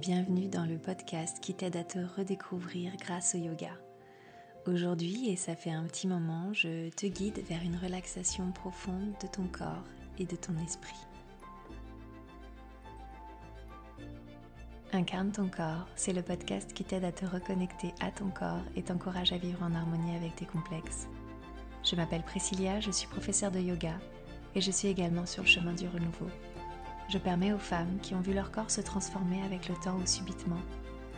Bienvenue dans le podcast qui t'aide à te redécouvrir grâce au yoga. Aujourd'hui, et ça fait un petit moment, je te guide vers une relaxation profonde de ton corps et de ton esprit. Incarne ton corps, c'est le podcast qui t'aide à te reconnecter à ton corps et t'encourage à vivre en harmonie avec tes complexes. Je m'appelle Priscilla, je suis professeure de yoga et je suis également sur le chemin du renouveau je permets aux femmes qui ont vu leur corps se transformer avec le temps ou subitement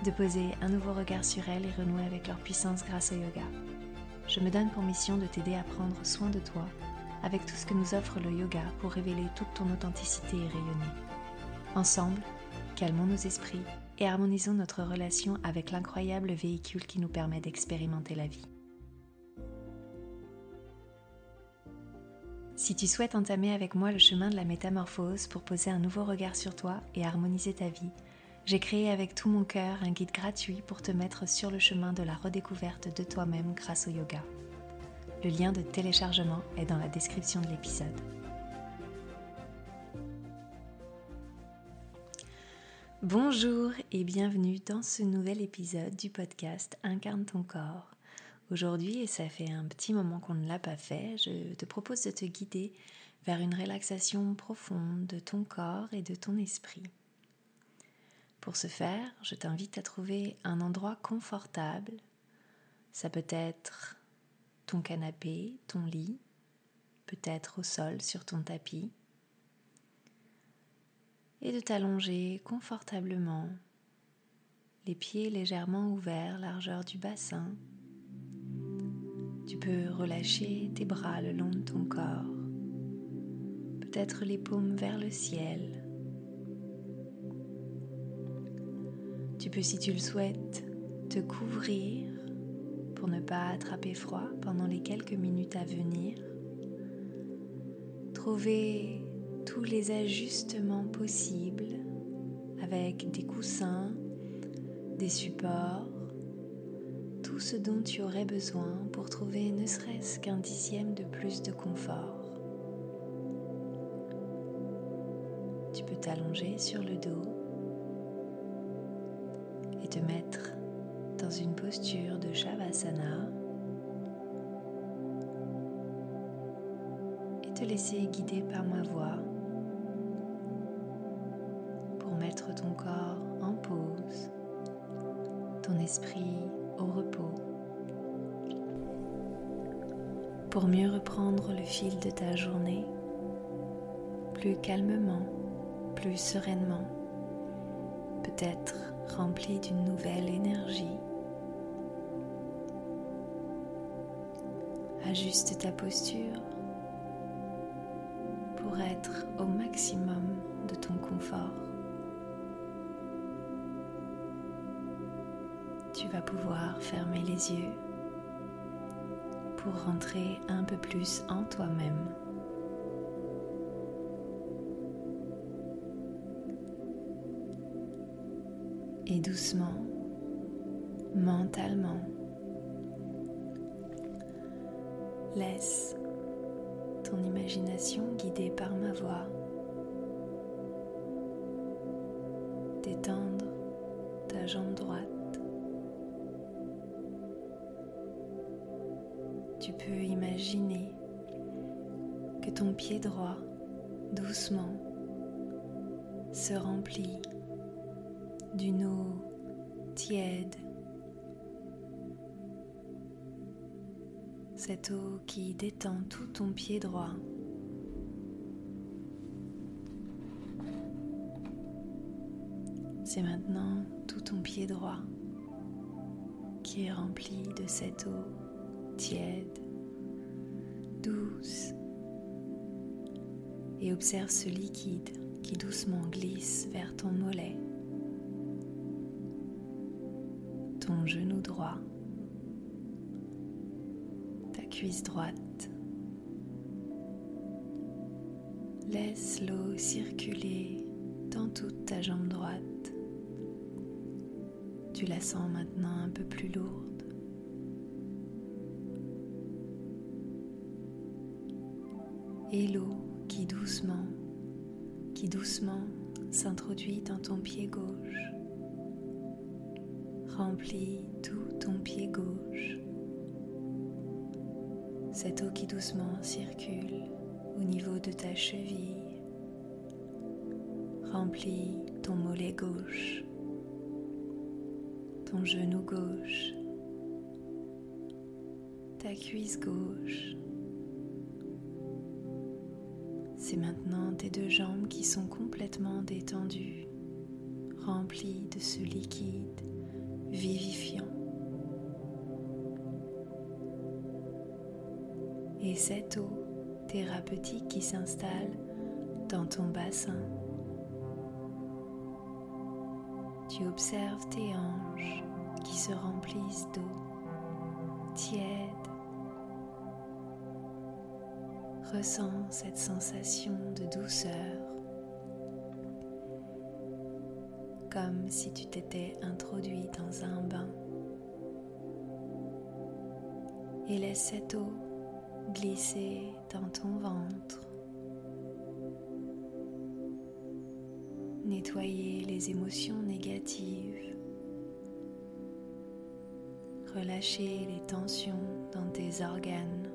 de poser un nouveau regard sur elles et renouer avec leur puissance grâce au yoga. Je me donne pour mission de t'aider à prendre soin de toi avec tout ce que nous offre le yoga pour révéler toute ton authenticité et rayonner. Ensemble, calmons nos esprits et harmonisons notre relation avec l'incroyable véhicule qui nous permet d'expérimenter la vie. Si tu souhaites entamer avec moi le chemin de la métamorphose pour poser un nouveau regard sur toi et harmoniser ta vie, j'ai créé avec tout mon cœur un guide gratuit pour te mettre sur le chemin de la redécouverte de toi-même grâce au yoga. Le lien de téléchargement est dans la description de l'épisode. Bonjour et bienvenue dans ce nouvel épisode du podcast Incarne ton corps. Aujourd'hui, et ça fait un petit moment qu'on ne l'a pas fait, je te propose de te guider vers une relaxation profonde de ton corps et de ton esprit. Pour ce faire, je t'invite à trouver un endroit confortable. Ça peut être ton canapé, ton lit, peut-être au sol sur ton tapis. Et de t'allonger confortablement, les pieds légèrement ouverts, largeur du bassin, tu peux relâcher tes bras le long de ton corps, peut-être les paumes vers le ciel. Tu peux, si tu le souhaites, te couvrir pour ne pas attraper froid pendant les quelques minutes à venir. Trouver tous les ajustements possibles avec des coussins, des supports, tout ce dont tu aurais besoin pour trouver ne serait-ce qu'un dixième de plus de confort. Tu peux t'allonger sur le dos et te mettre dans une posture de Shavasana et te laisser guider par ma voix pour mettre ton corps en pause, ton esprit au repos pour mieux reprendre le fil de ta journée, plus calmement, plus sereinement, peut-être rempli d'une nouvelle énergie. Ajuste ta posture pour être au maximum de ton confort. Tu vas pouvoir fermer les yeux pour rentrer un peu plus en toi-même. Et doucement, mentalement, laisse ton imagination guidée par ma voix détendre ta jambe droite tu peux imaginer que ton pied droit, doucement, se remplit d'une eau tiède. Cette eau qui détend tout ton pied droit. C'est maintenant tout ton pied droit qui est rempli de cette eau tiède, douce, et observe ce liquide qui doucement glisse vers ton mollet, ton genou droit, ta cuisse droite. Laisse l'eau circuler dans toute ta jambe droite. Tu la sens maintenant un peu plus lourde. Et l'eau qui doucement, qui doucement s'introduit dans ton pied gauche, remplit tout ton pied gauche. Cette eau qui doucement circule au niveau de ta cheville remplit ton mollet gauche, ton genou gauche, ta cuisse gauche. C'est maintenant tes deux jambes qui sont complètement détendues, remplies de ce liquide vivifiant. Et cette eau thérapeutique qui s'installe dans ton bassin. Tu observes tes hanches qui se remplissent d'eau tiède. Ressens cette sensation de douceur, comme si tu t'étais introduit dans un bain. Et laisse cette eau glisser dans ton ventre. Nettoyer les émotions négatives. Relâcher les tensions dans tes organes.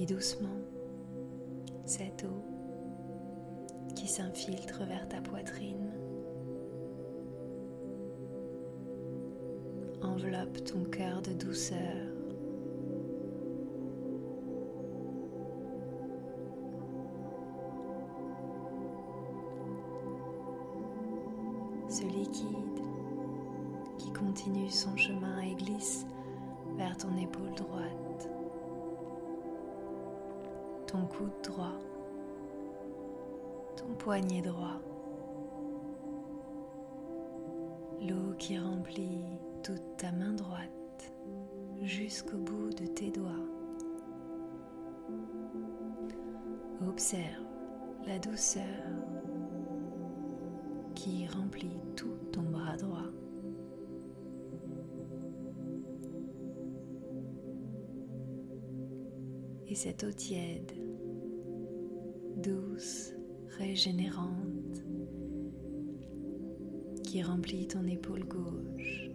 Et doucement, cette eau qui s'infiltre vers ta poitrine enveloppe ton cœur de douceur. Ce liquide qui continue son chemin et glisse vers ton épaule droite, coude droit, ton poignet droit, l'eau qui remplit toute ta main droite jusqu'au bout de tes doigts. Observe la douceur qui remplit tout ton bras droit. Et cette eau tiède, douce, régénérante, qui remplit ton épaule gauche,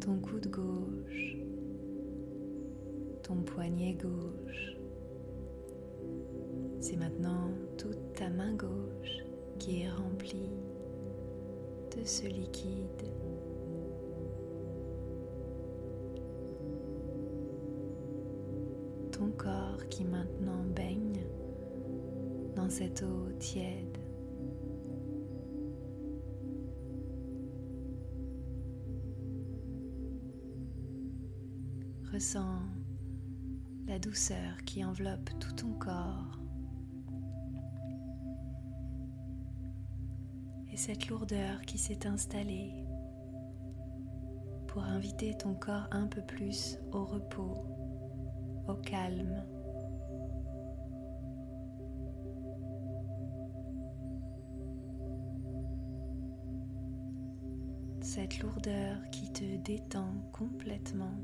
ton coude gauche, ton poignet gauche. C'est maintenant toute ta main gauche qui est remplie de ce liquide. Qui maintenant baigne dans cette eau tiède. Ressens la douceur qui enveloppe tout ton corps et cette lourdeur qui s'est installée pour inviter ton corps un peu plus au repos, au calme. Cette lourdeur qui te détend complètement.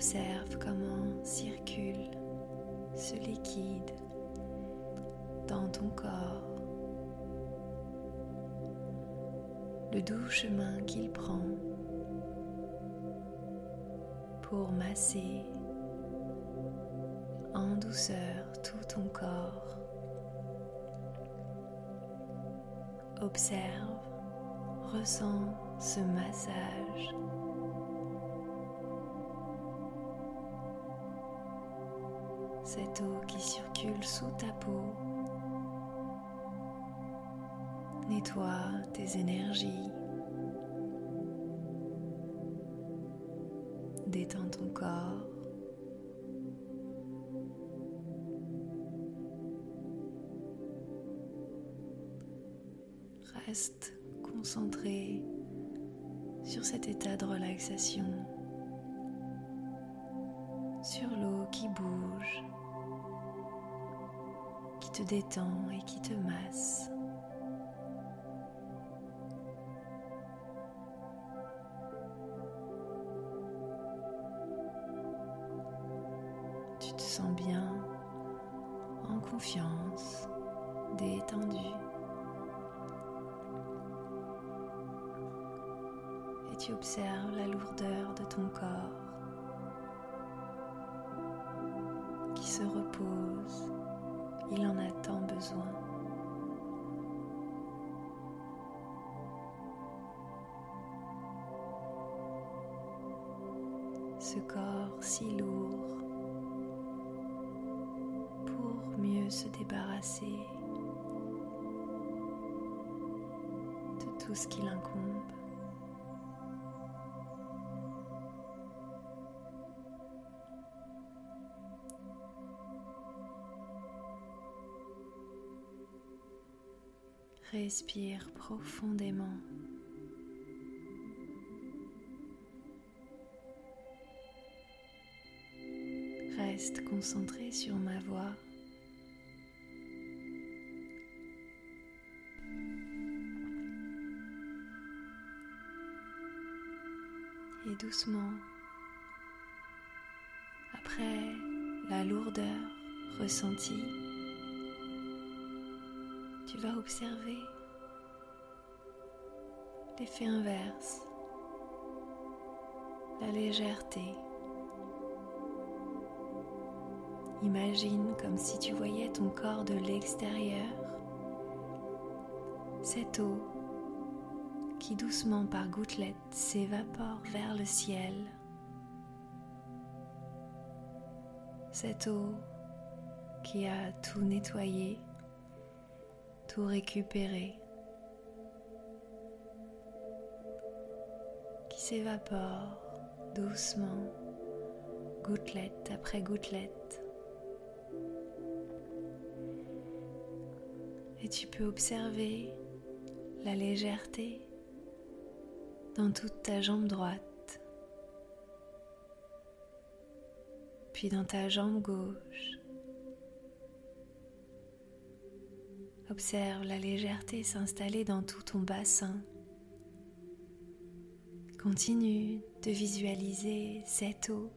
Observe comment circule ce liquide dans ton corps, le doux chemin qu'il prend pour masser en douceur tout ton corps. Observe, ressens ce massage cette eau qui circule sous ta peau. Nettoie tes énergies, détend ton corps. Reste concentré sur cet état de relaxation détend et qui te masse. Tu te sens bien, en confiance, détendu. Et tu observes la lourdeur de ton corps Ce corps si lourd pour mieux se débarrasser de tout ce qui l'incombe. Respire profondément. Sur ma voix. Et doucement, après la lourdeur ressentie, tu vas observer l'effet inverse, la légèreté. Imagine comme si tu voyais ton corps de l'extérieur, cette eau qui doucement par gouttelettes s'évapore vers le ciel. Cette eau qui a tout nettoyé, tout récupéré, qui s'évapore doucement, gouttelette après gouttelette. Tu peux observer la légèreté dans toute ta jambe droite, puis dans ta jambe gauche. Observe la légèreté s'installer dans tout ton bassin. Continue de visualiser cette eau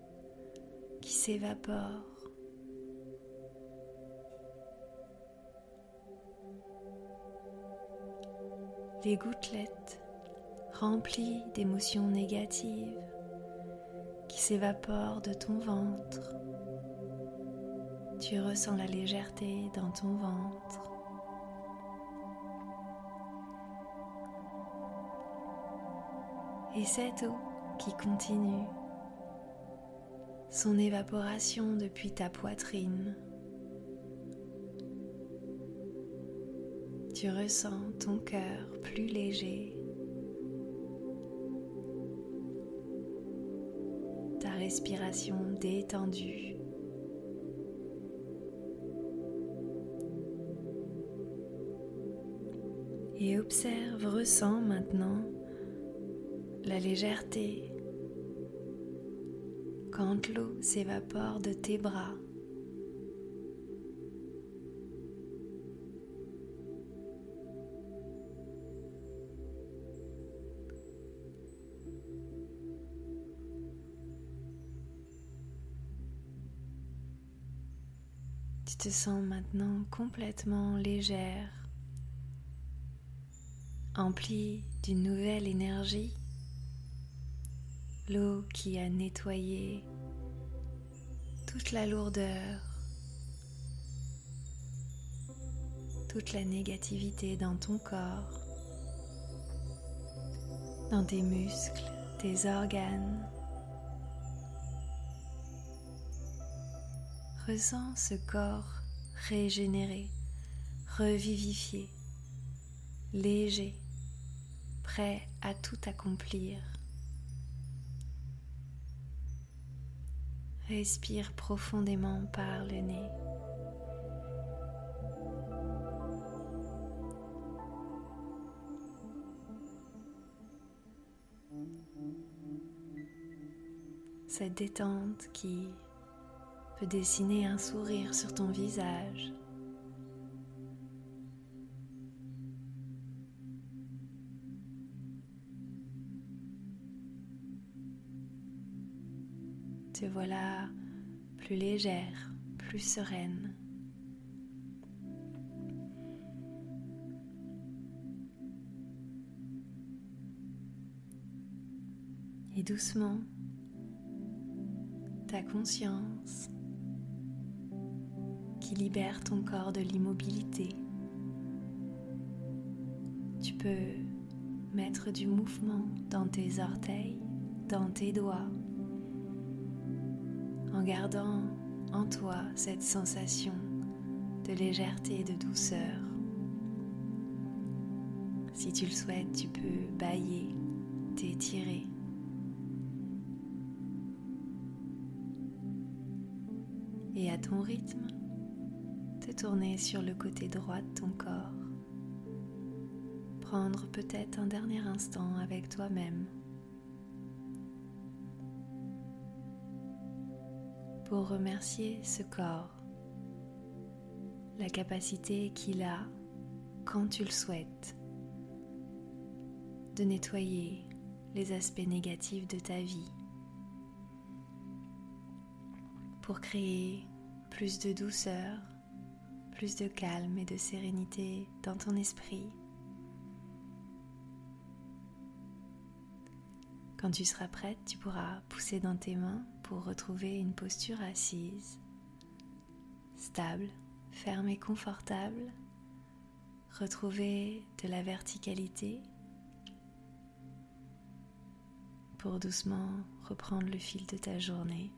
qui s'évapore. Les gouttelettes remplies d'émotions négatives qui s'évaporent de ton ventre. Tu ressens la légèreté dans ton ventre. Et cette eau qui continue son évaporation depuis ta poitrine. Tu ressens ton cœur plus léger, ta respiration détendue. Et observe, ressens maintenant la légèreté quand l'eau s'évapore de tes bras. Te sens maintenant complètement légère, emplie d'une nouvelle énergie l'eau qui a nettoyé toute la lourdeur, toute la négativité dans ton corps, dans tes muscles, tes organes. Ressens ce corps régénéré, revivifié, léger, prêt à tout accomplir. Respire profondément par le nez. Cette détente qui peut dessiner un sourire sur ton visage. Te voilà plus légère, plus sereine. Et doucement, ta conscience qui libère ton corps de l'immobilité. Tu peux mettre du mouvement dans tes orteils, dans tes doigts, en gardant en toi cette sensation de légèreté et de douceur. Si tu le souhaites, tu peux bailler, t'étirer. et à ton rythme, tourner sur le côté droit de ton corps. Prendre peut-être un dernier instant avec toi-même pour remercier ce corps, la capacité qu'il a, quand tu le souhaites, de nettoyer les aspects négatifs de ta vie pour créer plus de douceur, plus de calme et de sérénité dans ton esprit. Quand tu seras prête, tu pourras pousser dans tes mains pour retrouver une posture assise, stable, ferme et confortable. Retrouver de la verticalité pour doucement reprendre le fil de ta journée.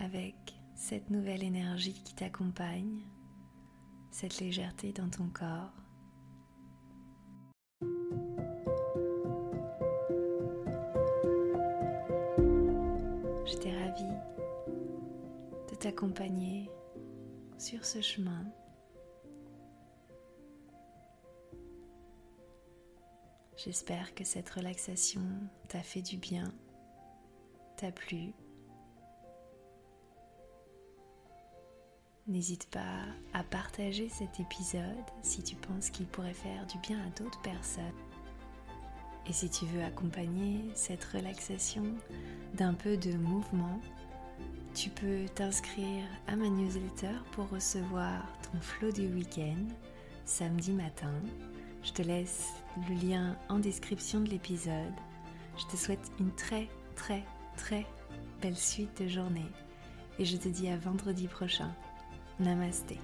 avec cette nouvelle énergie qui t'accompagne, cette légèreté dans ton corps. J'étais ravie de t'accompagner sur ce chemin. J'espère que cette relaxation t'a fait du bien, t'a plu N'hésite pas à partager cet épisode si tu penses qu'il pourrait faire du bien à d'autres personnes. Et si tu veux accompagner cette relaxation d'un peu de mouvement, tu peux t'inscrire à ma newsletter pour recevoir ton flow du week-end samedi matin. Je te laisse le lien en description de l'épisode. Je te souhaite une très très très belle suite de journée et je te dis à vendredi prochain Namaste.